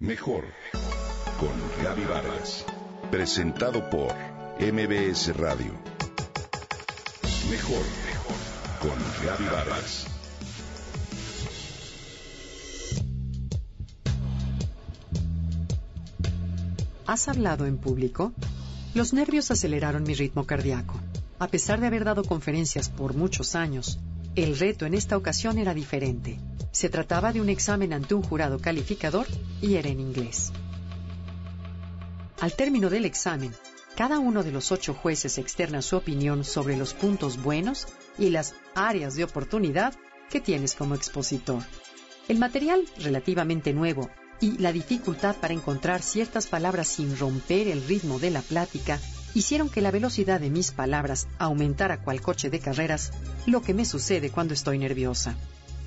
Mejor con Gaby Vargas. Presentado por MBS Radio. Mejor con Gaby Vargas. ¿Has hablado en público? Los nervios aceleraron mi ritmo cardíaco. A pesar de haber dado conferencias por muchos años, el reto en esta ocasión era diferente. Se trataba de un examen ante un jurado calificador y era en inglés. Al término del examen, cada uno de los ocho jueces externa su opinión sobre los puntos buenos y las áreas de oportunidad que tienes como expositor. El material relativamente nuevo y la dificultad para encontrar ciertas palabras sin romper el ritmo de la plática hicieron que la velocidad de mis palabras aumentara cual coche de carreras, lo que me sucede cuando estoy nerviosa.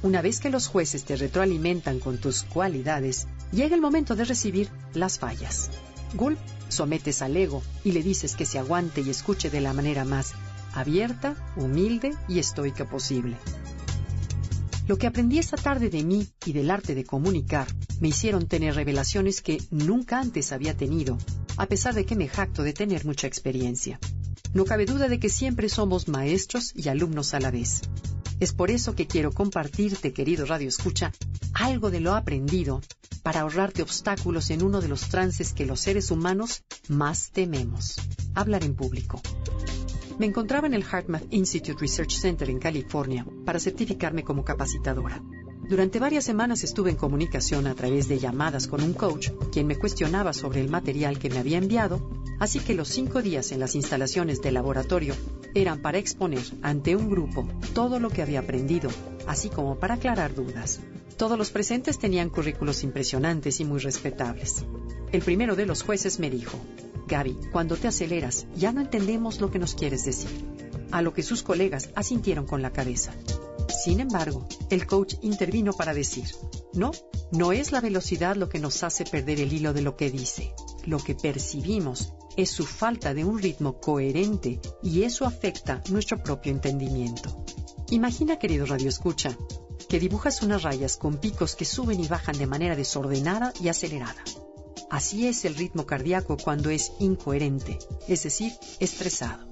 Una vez que los jueces te retroalimentan con tus cualidades, llega el momento de recibir las fallas. Gulp, sometes al ego y le dices que se aguante y escuche de la manera más abierta, humilde y estoica posible. Lo que aprendí esta tarde de mí y del arte de comunicar me hicieron tener revelaciones que nunca antes había tenido, a pesar de que me jacto de tener mucha experiencia. No cabe duda de que siempre somos maestros y alumnos a la vez. Es por eso que quiero compartirte, querido Radio Escucha, algo de lo aprendido para ahorrarte obstáculos en uno de los trances que los seres humanos más tememos, hablar en público. Me encontraba en el HeartMath Institute Research Center en California para certificarme como capacitadora. Durante varias semanas estuve en comunicación a través de llamadas con un coach, quien me cuestionaba sobre el material que me había enviado, así que los cinco días en las instalaciones del laboratorio eran para exponer ante un grupo todo lo que había aprendido, así como para aclarar dudas. Todos los presentes tenían currículos impresionantes y muy respetables. El primero de los jueces me dijo, Gaby, cuando te aceleras, ya no entendemos lo que nos quieres decir. A lo que sus colegas asintieron con la cabeza. Sin embargo, el coach intervino para decir, no, no es la velocidad lo que nos hace perder el hilo de lo que dice. Lo que percibimos es su falta de un ritmo coherente y eso afecta nuestro propio entendimiento. Imagina, querido Radio Escucha, que dibujas unas rayas con picos que suben y bajan de manera desordenada y acelerada. Así es el ritmo cardíaco cuando es incoherente, es decir, estresado.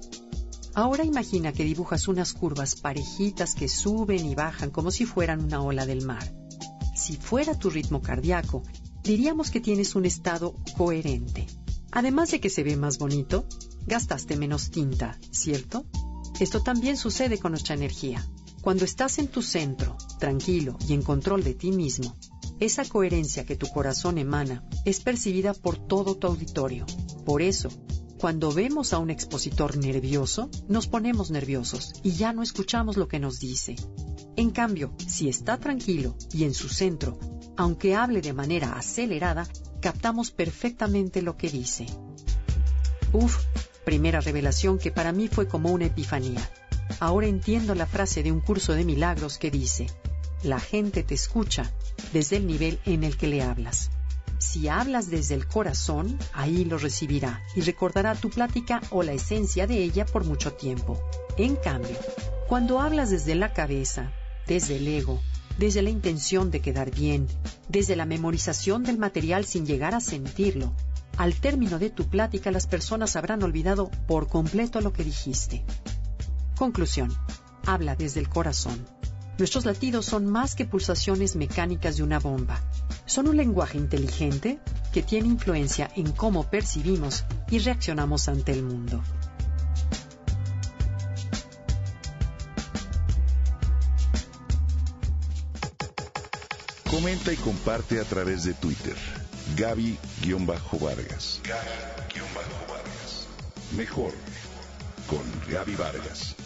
Ahora imagina que dibujas unas curvas parejitas que suben y bajan como si fueran una ola del mar. Si fuera tu ritmo cardíaco, diríamos que tienes un estado coherente. Además de que se ve más bonito, gastaste menos tinta, ¿cierto? Esto también sucede con nuestra energía. Cuando estás en tu centro, tranquilo y en control de ti mismo, esa coherencia que tu corazón emana es percibida por todo tu auditorio. Por eso, cuando vemos a un expositor nervioso, nos ponemos nerviosos y ya no escuchamos lo que nos dice. En cambio, si está tranquilo y en su centro, aunque hable de manera acelerada, captamos perfectamente lo que dice. Uf, primera revelación que para mí fue como una epifanía. Ahora entiendo la frase de un curso de milagros que dice, la gente te escucha desde el nivel en el que le hablas. Si hablas desde el corazón, ahí lo recibirá y recordará tu plática o la esencia de ella por mucho tiempo. En cambio, cuando hablas desde la cabeza, desde el ego, desde la intención de quedar bien, desde la memorización del material sin llegar a sentirlo. Al término de tu plática las personas habrán olvidado por completo lo que dijiste. Conclusión. Habla desde el corazón. Nuestros latidos son más que pulsaciones mecánicas de una bomba. Son un lenguaje inteligente que tiene influencia en cómo percibimos y reaccionamos ante el mundo. Comenta y comparte a través de Twitter. Gaby-Vargas. Gaby-Vargas. Mejor con Gaby Vargas.